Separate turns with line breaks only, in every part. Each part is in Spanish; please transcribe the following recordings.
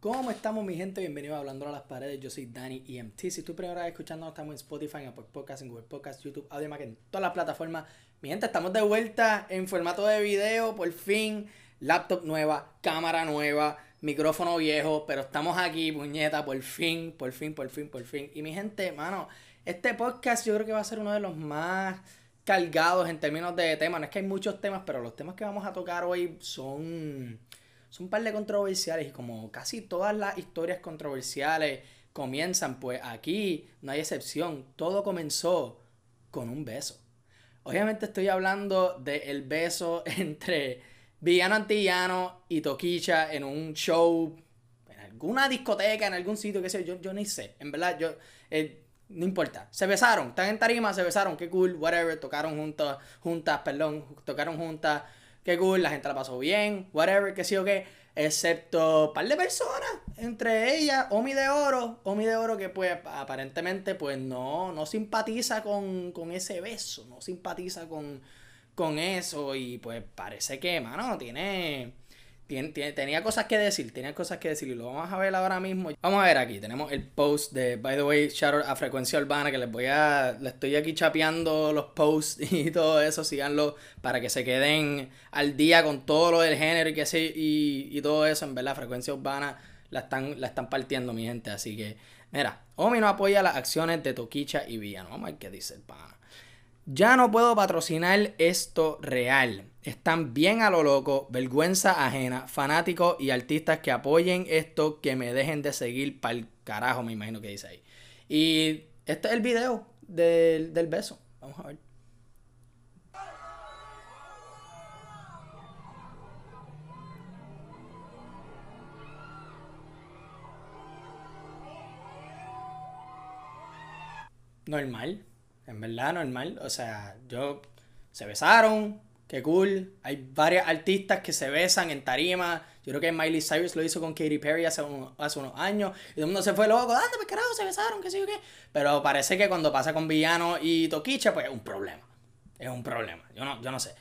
¿Cómo estamos mi gente? Bienvenidos a Hablando a las Paredes. Yo soy Dani EMT. Si tú primera vez escuchando, estamos en Spotify, en Apple Podcasts, en Google Podcasts, YouTube, Audio en todas las plataformas. Mi gente, estamos de vuelta en formato de video, por fin. Laptop nueva, cámara nueva, micrófono viejo, pero estamos aquí, puñeta, por fin, por fin, por fin, por fin. Y mi gente, mano, este podcast yo creo que va a ser uno de los más cargados en términos de temas. No es que hay muchos temas, pero los temas que vamos a tocar hoy son, son un par de controversiales y como casi todas las historias controversiales comienzan, pues aquí no hay excepción. Todo comenzó con un beso. Obviamente estoy hablando del beso entre Villano Antillano y Toquicha en un show, en alguna discoteca, en algún sitio, que sé yo, yo ni sé. En verdad, yo... Eh, no importa. Se besaron, están en tarima, se besaron, qué cool, whatever, tocaron juntos, juntas, perdón, tocaron juntas, qué cool, la gente la pasó bien, whatever, qué sí o qué, excepto un par de personas, entre ellas, Omi de Oro, Omi de Oro que pues aparentemente pues no, no simpatiza con, con ese beso, no simpatiza con, con eso. Y pues parece que, mano, tiene tenía cosas que decir, tenía cosas que decir y lo vamos a ver ahora mismo. Vamos a ver aquí, tenemos el post de, by the way, out a Frecuencia Urbana, que les voy a, le estoy aquí chapeando los posts y todo eso, síganlo para que se queden al día con todo lo del género y que sí, y, todo eso, en verdad, Frecuencia Urbana la están, la están partiendo mi gente, así que, mira, Omi no apoya las acciones de Toquicha y Villano, vamos a ver qué dice el pana. Ya no puedo patrocinar esto real. Están bien a lo loco, vergüenza ajena, fanáticos y artistas que apoyen esto, que me dejen de seguir para el carajo, me imagino que dice ahí. Y este es el video del, del beso. Vamos a ver. Normal. En verdad, normal. O sea, yo. Se besaron. Qué cool. Hay varias artistas que se besan en tarima. Yo creo que Miley Cyrus lo hizo con Katy Perry hace, hace unos años. Y todo el mundo se fue loco. ¿Dónde pues carajo se besaron? ¿Qué sé yo qué? Pero parece que cuando pasa con Villano y Toquicha, pues es un problema. Es un problema. Yo no, yo no sé.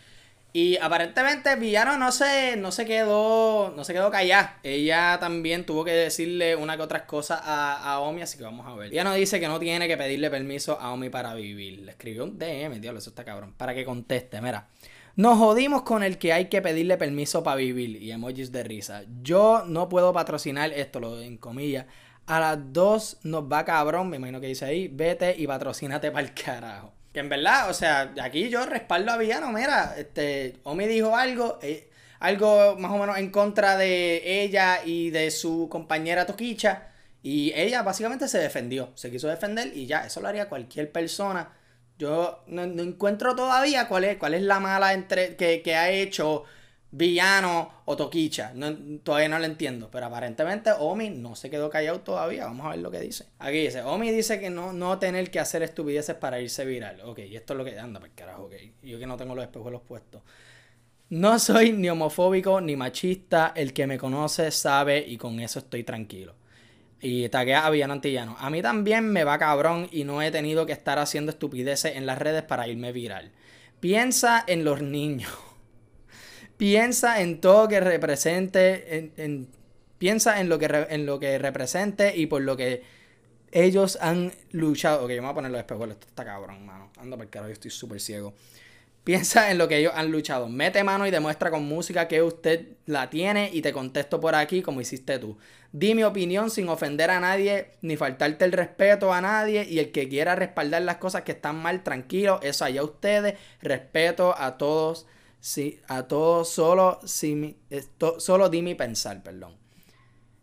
Y aparentemente Villano no se, no se quedó. No se quedó callada. Ella también tuvo que decirle una que otras cosas a, a Omi, así que vamos a ver. Ella dice que no tiene que pedirle permiso a Omi para vivir. Le escribió un DM, diablo, eso está cabrón. Para que conteste, mira. Nos jodimos con el que hay que pedirle permiso para vivir. Y emojis de risa. Yo no puedo patrocinar esto, lo en comillas. A las dos nos va cabrón, me imagino que dice ahí. Vete y patrocínate para el carajo. Que en verdad, o sea, aquí yo respaldo a Villano. Mira, este, Omi dijo algo, eh, algo más o menos en contra de ella y de su compañera Toquicha. Y ella básicamente se defendió, se quiso defender y ya, eso lo haría cualquier persona. Yo no, encuentro todavía cuál es, cuál es la mala entre, que, que ha hecho villano o toquicha. todavía no lo entiendo. Pero aparentemente Omi no se quedó callado todavía. Vamos a ver lo que dice. Aquí dice, Omi dice que no, no tener que hacer estupideces para irse viral. Ok, y esto es lo que anda, pues carajo, ok. Yo que no tengo los espejuelos puestos. No soy ni homofóbico ni machista. El que me conoce sabe y con eso estoy tranquilo. Y taguea a Villano Antillano. A mí también me va cabrón y no he tenido que estar haciendo estupideces en las redes para irme viral. Piensa en los niños. Piensa en todo que represente, en, piensa en lo, que en lo que represente y por lo que ellos han luchado. Ok, vamos a poner los espejuelos. Esto está cabrón, mano. Anda ahora yo estoy súper ciego. Piensa en lo que ellos han luchado. Mete mano y demuestra con música que usted la tiene y te contesto por aquí como hiciste tú. Di mi opinión sin ofender a nadie ni faltarte el respeto a nadie y el que quiera respaldar las cosas que están mal, tranquilo, eso allá ustedes. Respeto a todos Sí, a todos solo, si solo di mi pensar, perdón.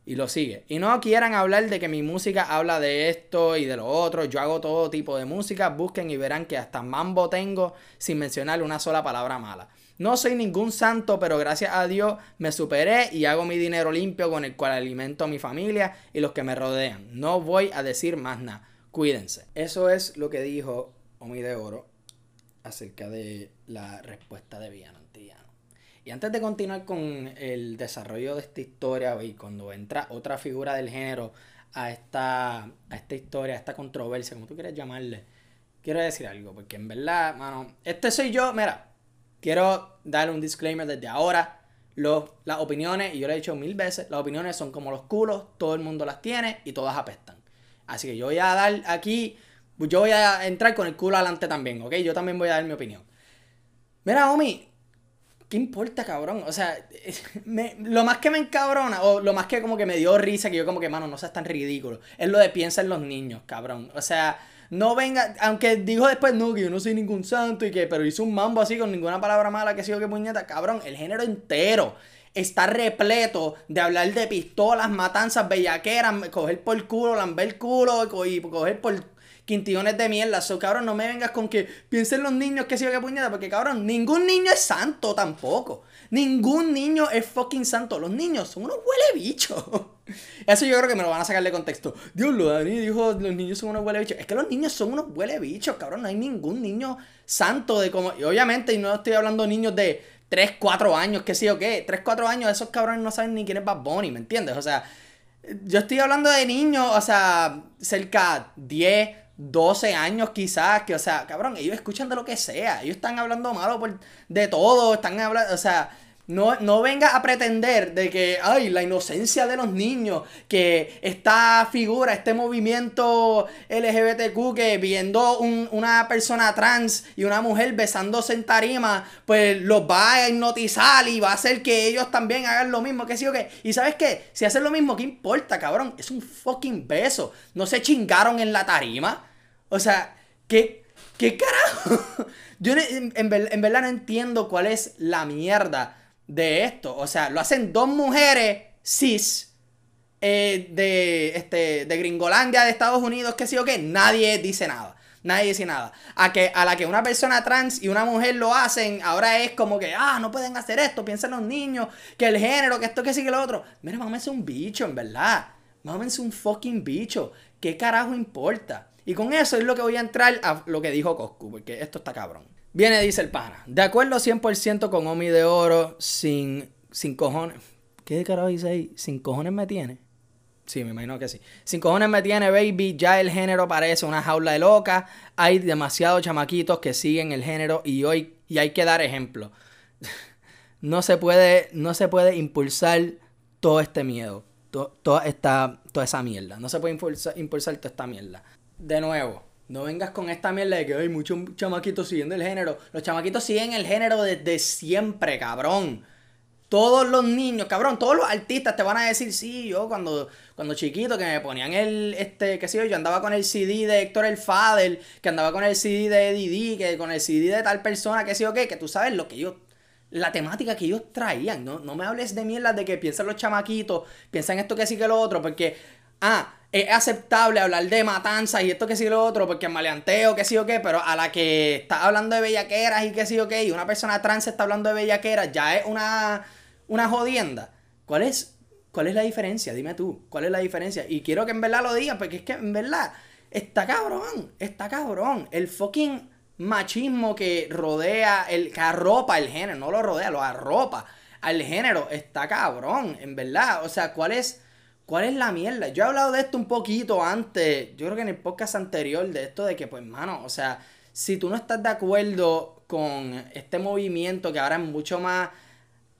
Y lo sigue. Y no quieran hablar de que mi música habla de esto y de lo otro. Yo hago todo tipo de música. Busquen y verán que hasta mambo tengo sin mencionar una sola palabra mala. No soy ningún santo, pero gracias a Dios me superé y hago mi dinero limpio con el cual alimento a mi familia y los que me rodean. No voy a decir más nada. Cuídense. Eso es lo que dijo Omi de Oro acerca de la respuesta de Villano Antillano. Y antes de continuar con el desarrollo de esta historia y cuando entra otra figura del género a esta, a esta historia, a esta controversia, como tú quieres llamarle, quiero decir algo, porque en verdad, mano, este soy yo, mira, quiero dar un disclaimer desde ahora. los, las opiniones, y yo lo he dicho mil veces, las opiniones son como los culos, todo el mundo las tiene y todas apestan. Así que yo voy a dar aquí, yo voy a entrar con el culo adelante también, ¿ok? Yo también voy a dar mi opinión. Mira, Omi, ¿qué importa, cabrón? O sea, lo más que me encabrona, o lo más que como que me dio risa, que yo como que, mano, no seas tan ridículo, es lo de piensa en los niños, cabrón. O sea, no venga, aunque dijo después, no, que yo no soy ningún santo y que, pero hizo un mambo así con ninguna palabra mala, que sido que puñeta, cabrón, el género entero está repleto de hablar de pistolas, matanzas, bellaqueras, coger por culo, lamber culo y coger por quintillones de mierda. So, cabrón, no me vengas con que piensen los niños que sigo que puñeta, porque cabrón, ningún niño es santo tampoco. Ningún niño es fucking santo. Los niños son unos huele bichos. Eso yo creo que me lo van a sacar de contexto. Dios lo Dani dijo, los niños son unos huele bichos. Es que los niños son unos huele bichos, cabrón. No hay ningún niño santo de como... Y obviamente, y no estoy hablando de niños de 3, 4 años, qué sé yo qué. 3, 4 años, esos cabrones no saben ni quién es Bad Bunny, ¿me entiendes? O sea, yo estoy hablando de niños, o sea, cerca 10, 12 años quizás, que, o sea, cabrón, ellos escuchan de lo que sea, ellos están hablando malo por, de todo, están hablando, o sea, no, no venga a pretender de que, ay, la inocencia de los niños, que esta figura, este movimiento LGBTQ, que viendo una persona trans y una mujer besándose en tarima, pues los va a hipnotizar y va a hacer que ellos también hagan lo mismo, que sí o. Y sabes qué, si hacen lo mismo, ¿qué importa, cabrón? Es un fucking beso. No se chingaron en la tarima. O sea, ¿qué, qué carajo? Yo en, en, verdad no entiendo cuál es la mierda de esto. O sea, lo hacen dos mujeres cis eh, de, este, de Gringolandia, de Estados Unidos, que sí o qué. Nadie dice nada. Nadie dice nada. A, que, a la que una persona trans y una mujer lo hacen, ahora es como que, ah, no pueden hacer esto, piensan los niños, que el género, que esto, que sí, que lo otro. Mira, es un bicho, en verdad. es un fucking bicho. ¿Qué carajo importa? Y con eso es lo que voy a entrar a lo que dijo Coscu, porque esto está cabrón. Viene, dice el pana. De acuerdo 100% con Omi de Oro, sin, sin cojones. ¿Qué carajo dice ahí? ¿Sin cojones me tiene? Sí, me imagino que sí. Sin cojones me tiene, baby. Ya el género parece una jaula de loca. Hay demasiados chamaquitos que siguen el género y hoy y hay que dar ejemplo. no se puede, no se puede impulsar todo este miedo. toda, esta, toda esa mierda. No se puede impulsar, impulsar toda esta mierda de nuevo, no vengas con esta mierda de que hay muchos chamaquitos siguiendo el género. Los chamaquitos siguen el género desde siempre, cabrón. Todos los niños, cabrón, todos los artistas te van a decir, sí, yo cuando, cuando chiquito que me ponían el, este, qué sé yo, yo andaba con el CD de Héctor el Fader, que andaba con el CD de Didi, que con el CD de tal persona, qué sé yo qué, que tú sabes lo que ellos, la temática que ellos traían, no, no me hables de mierda de que piensan los chamaquitos, piensan esto que sí que lo otro, porque, ah, es aceptable hablar de matanzas y esto que sí lo otro, porque maleanteo, que sí o qué, pero a la que está hablando de bellaqueras y que sí o qué, y una persona trans está hablando de bellaqueras, ya es una, una jodienda. ¿Cuál es, ¿Cuál es la diferencia? Dime tú, ¿cuál es la diferencia? Y quiero que en verdad lo digas, porque es que en verdad está cabrón, está cabrón. El fucking machismo que rodea, el, que arropa el género, no lo rodea, lo arropa al género, está cabrón, en verdad. O sea, ¿cuál es ¿Cuál es la mierda? Yo he hablado de esto un poquito antes, yo creo que en el podcast anterior, de esto de que, pues, mano, o sea, si tú no estás de acuerdo con este movimiento que ahora es mucho más,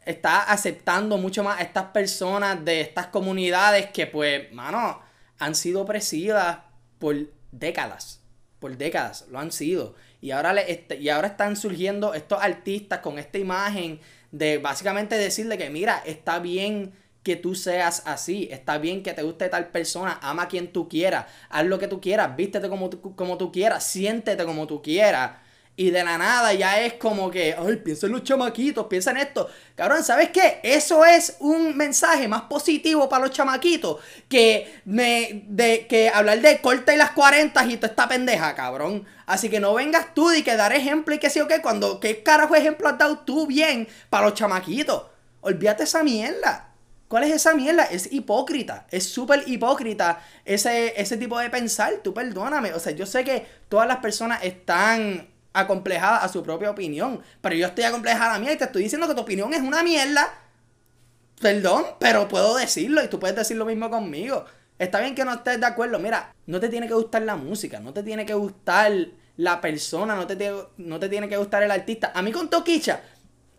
está aceptando mucho más a estas personas de estas comunidades que, pues, mano, han sido opresivas por décadas, por décadas, lo han sido. Y ahora, le, y ahora están surgiendo estos artistas con esta imagen de básicamente decirle que, mira, está bien que tú seas así. Está bien que te guste tal persona, ama a quien tú quieras, haz lo que tú quieras, vístete como tú, como tú quieras, siéntete como tú quieras. Y de la nada ya es como que, ay, piensa en los chamaquitos, piensa en esto. Cabrón, ¿sabes qué? Eso es un mensaje más positivo para los chamaquitos que, me, de, que hablar de corta y las 40 y toda esta pendeja, cabrón. Así que no vengas tú y que dar ejemplo y que sí o qué, cuando, ¿qué carajo ejemplo has dado tú bien para los chamaquitos? Olvídate esa mierda. ¿Cuál es esa mierda? Es hipócrita. Es súper hipócrita ese, ese tipo de pensar. Tú perdóname. O sea, yo sé que todas las personas están acomplejadas a su propia opinión. Pero yo estoy acomplejada a la mía y te estoy diciendo que tu opinión es una mierda. Perdón, pero puedo decirlo y tú puedes decir lo mismo conmigo. Está bien que no estés de acuerdo. Mira, no te tiene que gustar la música, no te tiene que gustar la persona, no te, no te tiene que gustar el artista. A mí con Toquicha,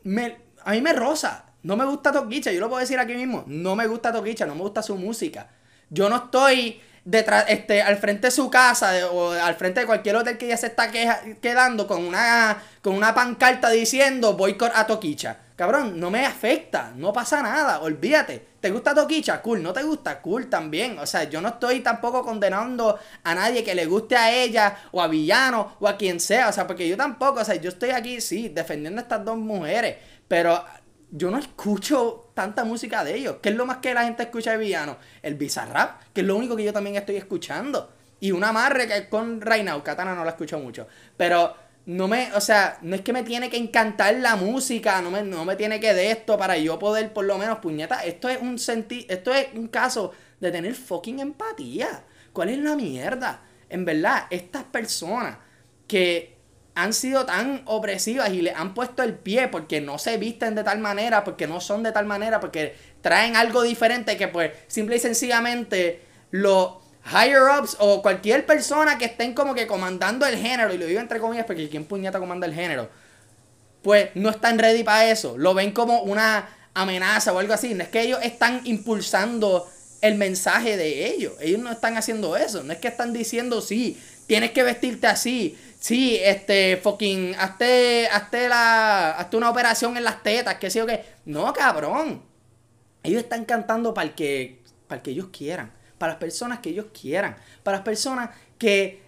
me, a mí me rosa No me gusta Toquicha, yo lo puedo decir aquí mismo. No me gusta Toquicha, no me gusta su música. Yo no estoy detrás, este, al frente de su casa o al frente de cualquier hotel que ya se está quedando con una, con una pancarta diciendo boicot a Toquicha. Cabrón, no me afecta, no pasa nada, olvídate. ¿Te gusta Toquicha? Cool, no te gusta, cool también. O sea, yo no estoy tampoco condenando a nadie que le guste a ella o a Villano o a quien sea. O sea, porque yo tampoco, o sea, yo estoy aquí, sí, defendiendo a estas dos mujeres. Pero yo no escucho tanta música de ellos. ¿Qué es lo más que la gente escucha de Villano? El Bizarrap, que es lo único que yo también estoy escuchando. Y una amarre que con Now, Katana no la escucho mucho. Pero no me, o sea, no es que me tiene que encantar la música, no me, no me tiene que de esto para yo poder, por lo menos, puñeta, esto es un senti esto es un caso de tener fucking empatía. ¿Cuál es la mierda? En verdad, estas personas que han sido tan opresivas y le han puesto el pie porque no se visten de tal manera, porque no son de tal manera, porque traen algo diferente que pues simple y sencillamente los higher ups o cualquier persona que estén como que comandando el género, y lo digo entre comillas porque quien puñeta comanda el género, pues no están ready para eso, lo ven como una amenaza o algo así, no es que ellos están impulsando el mensaje de ellos, ellos no están haciendo eso, no es que están diciendo sí, tienes que vestirte así, Sí, este, fucking, hazte, hazte, la, hazte una operación en las tetas, que sé o qué. No, cabrón. Ellos están cantando para el que, para el que ellos quieran, para las personas que ellos quieran, para las personas que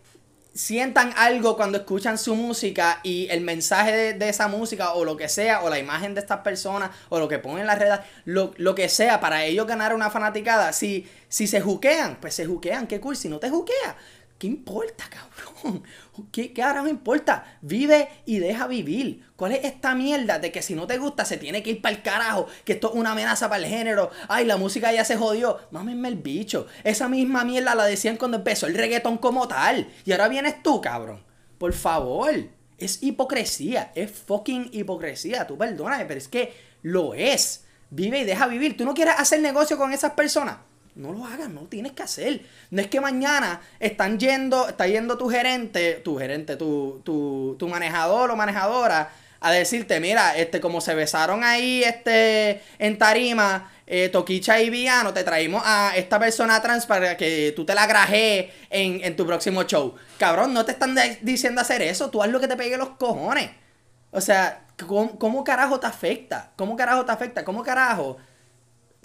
sientan algo cuando escuchan su música y el mensaje de, esa música o lo que sea, o la imagen de estas personas, o lo que ponen en las redes, lo, lo, que sea, para ellos ganar una fanaticada. Si, si se juquean, pues se juquean, qué cool. Si no te juquea, ¿qué importa, cabrón? ¿Qué carajo importa? Vive y deja vivir. ¿Cuál es esta mierda de que si no te gusta se tiene que ir para el carajo? Que esto es una amenaza para el género. Ay, la música ya se jodió. Mámenme el bicho. Esa misma mierda la decían cuando empezó el reggaetón como tal. Y ahora vienes tú, cabrón. Por favor. Es hipocresía. Es fucking hipocresía. Tú perdóname, pero es que lo es. Vive y deja vivir. ¿Tú no quieres hacer negocio con esas personas? No lo hagas, no tienes que hacer. No es que mañana están yendo, está yendo tu gerente, tu gerente, tu, tu, tu manejador o manejadora a decirte, mira, este, como se besaron ahí este, en tarima, eh, Toquicha y Viano, te traímos a esta persona trans para que tú te la grajees en, en tu próximo show. Cabrón, no te están diciendo hacer eso, tú haz lo que te pegue los cojones. O sea, ¿cómo, ¿cómo, carajo te afecta? ¿Cómo carajo te afecta? ¿Cómo carajo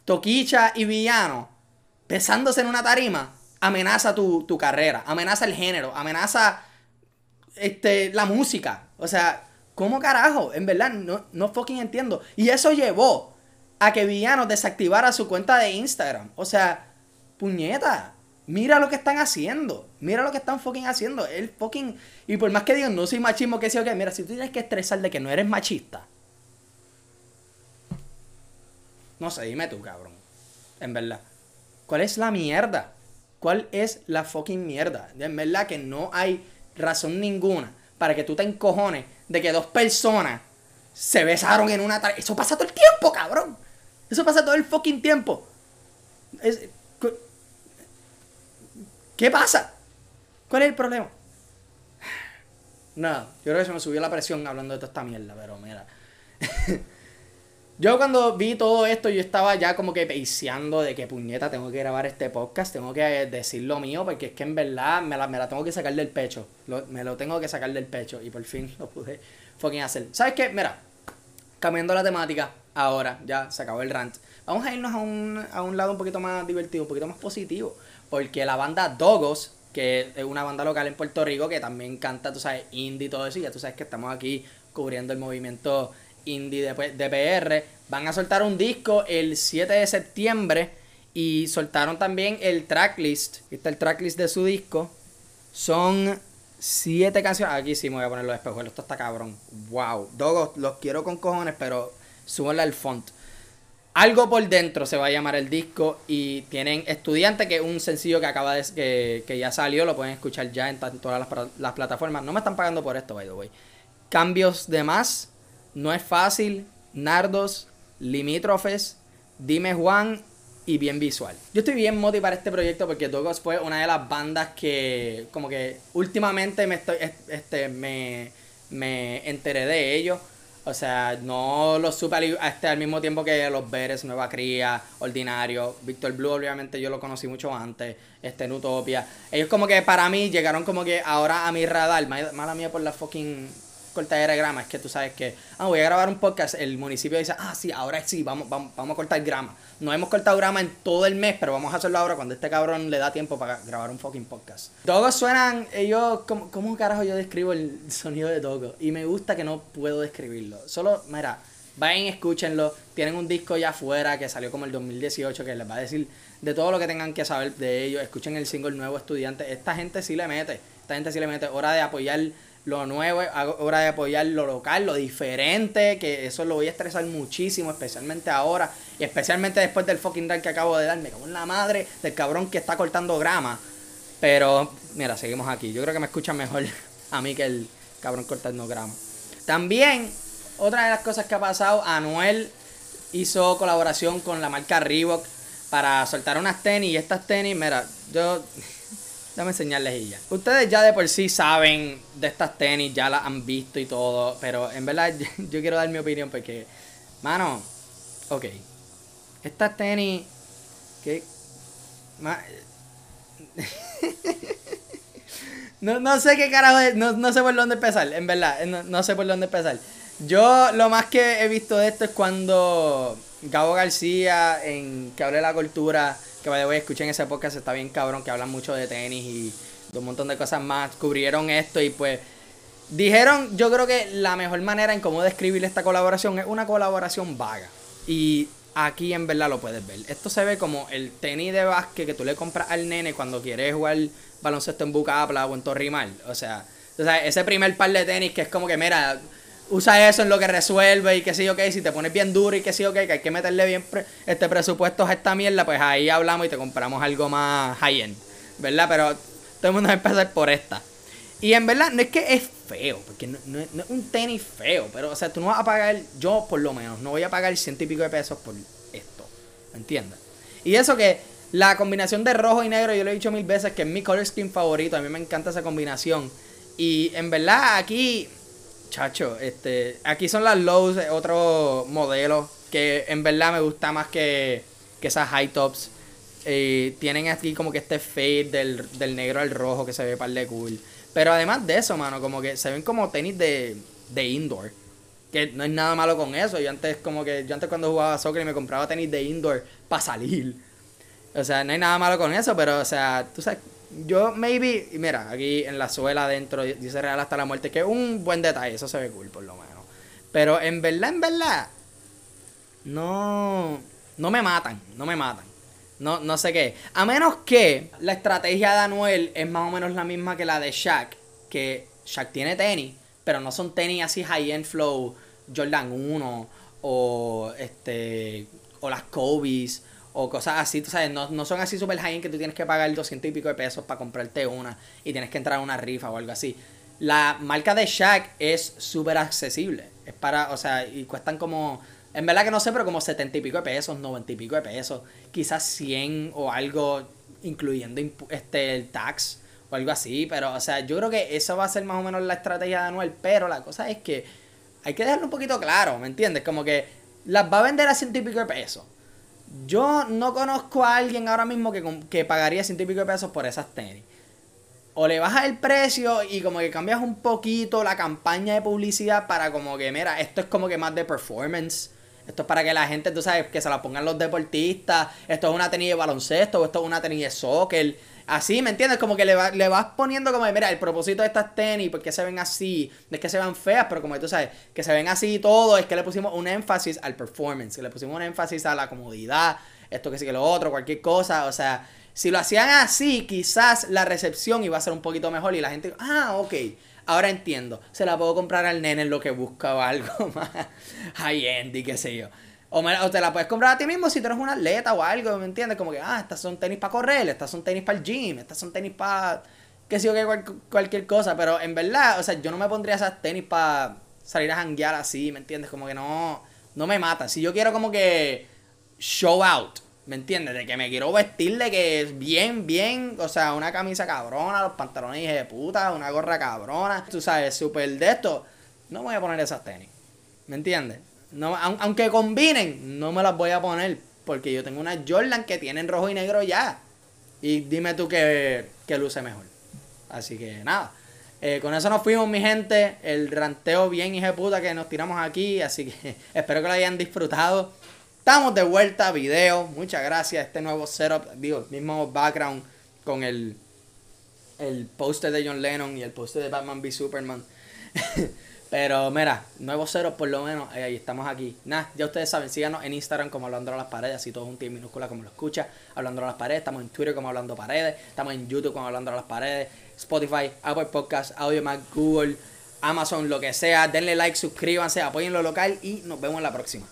Toquicha y Villano besándose en una tarima, amenaza tu, carrera, amenaza el género, amenaza este, la música. O sea, ¿cómo carajo? En verdad, no, no fucking entiendo. Y eso llevó a que Villano desactivara su cuenta de Instagram. O sea, puñeta. Mira lo que están haciendo. Mira lo que están fucking haciendo. El fucking. Y por más que digan, no soy machismo, que o que. Mira, si tú tienes que estresar de que no eres machista. No sé, dime tú, cabrón. En verdad. ¿Cuál es la mierda? ¿Cuál es la fucking mierda? En verdad que no hay razón ninguna para que tú te encojones de que dos personas se besaron en una... Eso pasa todo el tiempo, cabrón. Eso pasa todo el fucking tiempo. ¿Qué pasa? ¿Cuál es el problema? Nada, yo creo que se me subió la presión hablando de toda esta mierda, pero mira. Yo cuando vi todo esto, yo estaba ya como que peiciando de que puñeta, tengo que grabar este podcast, tengo que decir lo mío, porque es que en verdad me la, me la tengo que sacar del pecho. me lo tengo que sacar del pecho y por fin lo pude fucking hacer. ¿Sabes qué? Mira, cambiando la temática, ahora ya se acabó el rant. Vamos a irnos a un, a un lado un poquito más divertido, un poquito más positivo. Porque la banda Dogos, que es una banda local en Puerto Rico que también canta, tú sabes, indie y todo eso, y ya tú sabes que estamos aquí cubriendo el movimiento indie de, PR. Van a soltar un disco el 7 de septiembre y soltaron también el tracklist. Aquí el tracklist de su disco. Son siete canciones. Aquí sí me voy a poner los espejuelos. Esto está cabrón. Wow. Dogos, los quiero con cojones, pero súbanle al font. Algo por dentro se va a llamar el disco. Y tienen Estudiante, que es un sencillo que acaba de. que, que ya salió. Lo pueden escuchar ya en todas las, las, plataformas. No me están pagando por esto, by the way. Cambios de más. No es fácil, Nardos, Limítrofes, Dime Juan y bien visual. Yo estoy bien motivado para este proyecto porque Dogos fue una de las bandas que como que últimamente me estoy este me, me enteré de ellos. O sea, no los supe este, al mismo tiempo que los Beres, Nueva Cría, Ordinario. Víctor Blue, obviamente, yo lo conocí mucho antes. Este, Nutopia. Ellos como que para mí llegaron como que ahora a mi radar. Mala mía por la fucking cortadera de grama. Es que tú sabes que, ah, voy a grabar un podcast. El municipio dice, ah, sí, ahora sí, vamos, vamos, vamos a cortar grama. No hemos cortado grama en todo el mes, pero vamos a hacerlo ahora cuando este cabrón le da tiempo para grabar un fucking podcast. Todos suenan, ellos, ¿cómo, ¿cómo carajo yo describo el sonido de Togo? Y me gusta que no puedo describirlo. Solo, mira, vayan, escúchenlo. Tienen un disco ya afuera que salió como el 2018 que les va a decir de todo lo que tengan que saber de ellos. Escuchen el single Nuevo Estudiante. Esta gente sí le mete. Esta gente sí le mete. Hora de apoyar lo nuevo, hora de apoyar lo local, lo diferente, que eso lo voy a estresar muchísimo, especialmente ahora, y especialmente después del fucking run que acabo de darme, como la madre del cabrón que está cortando grama. Pero, mira, seguimos aquí. Yo creo que me escuchan mejor a mí que el cabrón cortando grama. También, otra de las cosas que ha pasado, Anuel hizo colaboración con la marca Reebok para soltar unas tenis. Y estas tenis, mira, yo Déjame enseñarles ella. Ustedes ya de por sí saben de estas tenis, ya las han visto y todo. Pero en verdad yo quiero dar mi opinión porque, mano, ok. Estas tenis, que... no, no sé qué carajo es, no, no sé por dónde empezar, en verdad, no, no sé por dónde empezar. Yo lo más que he visto de esto es cuando Gabo García, en que hable de la cultura, que vaya, escuchen ese podcast, está bien cabrón, que hablan mucho de tenis y de un montón de cosas más. Cubrieron esto y pues dijeron, yo creo que la mejor manera en cómo describir esta colaboración es una colaboración vaga. Y aquí en verdad lo puedes ver. Esto se ve como el tenis de básquet que tú le compras al nene cuando quieres jugar baloncesto en Bucapla o en Torrimal. O sea, o sea, ese primer par de tenis que es como que, mira, usa eso en lo que resuelve y que sí, ok, si te pones bien duro y que sí, ok, que hay que meterle bien este presupuesto a esta mierda, pues ahí hablamos y te compramos algo más high-end, ¿verdad? Pero todo el mundo va a empezar por esta. Y en verdad, no es que es feo, porque no, es un tenis feo, pero, o sea, tú no vas a pagar, yo por lo menos, no voy a pagar ciento y pico de pesos por esto, ¿me entiendes? Y eso que la combinación de rojo y negro, yo lo he dicho mil veces, que es mi color skin favorito, a mí me encanta esa combinación. Y en verdad, aquí Chacho, este, aquí son las lows, otro modelo que en verdad me gusta más que, que esas high tops. Tienen aquí como que este fade del, negro al rojo que se ve par de cool. Pero además de eso, mano, como que se ven como tenis de, de indoor. Que no es nada malo con eso. Yo antes como que, yo antes cuando jugaba soccer y me compraba tenis de indoor para salir. O sea, no hay nada malo con eso, pero o sea, tú sabes, yo, maybe, mira, aquí en la suela adentro dice Real hasta la muerte, que es un buen detalle, eso se ve cool por lo menos. Pero en verdad, en verdad, no, no me matan, no me matan. No, no sé qué. A menos que la estrategia de Anuel es más o menos la misma que la de Shaq, que Shaq tiene tenis, pero no son tenis así high-end flow Jordan 1 o este o las Kobe's o cosas así, tú sabes, no, son así super high que tú tienes que pagar 200 y pico de pesos para comprarte una y tienes que entrar a una rifa o algo así. La marca de Shaq es súper accesible. Es para, o sea, y cuestan como, en verdad que no sé, pero como 70 y pico de pesos, 90 y pico de pesos, quizás 100 o algo, incluyendo este, el tax o algo así. Pero, o sea, yo creo que eso va a ser más o menos la estrategia de Anuel. Pero la cosa es que hay que dejarlo un poquito claro, ¿me entiendes? Como que las va a vender a 100 y pico de pesos yo no conozco a alguien ahora mismo que, que pagaría ciento y pico de pesos por esas tenis. O le bajas el precio y como que cambias un poquito la campaña de publicidad para como que, mira, esto es como que más de performance. Esto es para que la gente, tú sabes, que se la pongan los deportistas. Esto es una tenis de baloncesto o esto es una tenis de soccer. Así, ¿me entiendes? Como que le, le vas poniendo como, mira, el propósito de estas tenis, porque se ven así? No es que se vean feas, pero como tú sabes, que se ven así y todo, es que le pusimos un énfasis al performance, le pusimos un énfasis a la comodidad, esto que sí que lo otro, cualquier cosa, o sea, si lo hacían así, quizás la recepción iba a ser un poquito mejor y la gente, ah, ok, ahora entiendo, se la puedo comprar al nene en lo que busca o algo más high-end y qué sé yo. O, te la puedes comprar a ti mismo si tú eres un atleta o algo, ¿me entiendes? Como que, ah, estas son tenis para correr, estas son tenis para el gym, estas son tenis para, qué sé yo, que cualquier cosa. Pero en verdad, o sea, yo no me pondría esas tenis para salir a janguear así, ¿me entiendes? Como que no, no me mata. Si yo quiero como que show out, ¿me entiendes? De que me quiero vestir de que es bien, bien, o sea, una camisa cabrona, los pantalones de puta, una gorra cabrona, tú sabes, súper de esto, no me voy a poner esas tenis. ¿Me entiendes? No, aunque combinen, no me las voy a poner. Porque yo tengo una Jordan que tienen rojo y negro ya. Y dime tú que, luce mejor. Así que nada. Eh, con eso nos fuimos, mi gente. El ranteo bien hija puta que nos tiramos aquí. Así que espero que lo hayan disfrutado. Estamos de vuelta, video. Muchas gracias. Este nuevo setup, digo, mismo background con el, el póster de John Lennon y el póster de Batman v Superman. Pero mira, nuevo cero por lo menos, ahí estamos aquí. Nada, ya ustedes saben, síganos en Instagram como Hablando a las Paredes, así todo un minúscula como lo escucha, Hablando a las Paredes, estamos en Twitter como Hablando Paredes, estamos en YouTube como Hablando a las Paredes, Spotify, Apple Podcast, Mac, Google, Amazon, lo que sea. Denle like, suscríbanse, apoyen lo local y nos vemos en la próxima.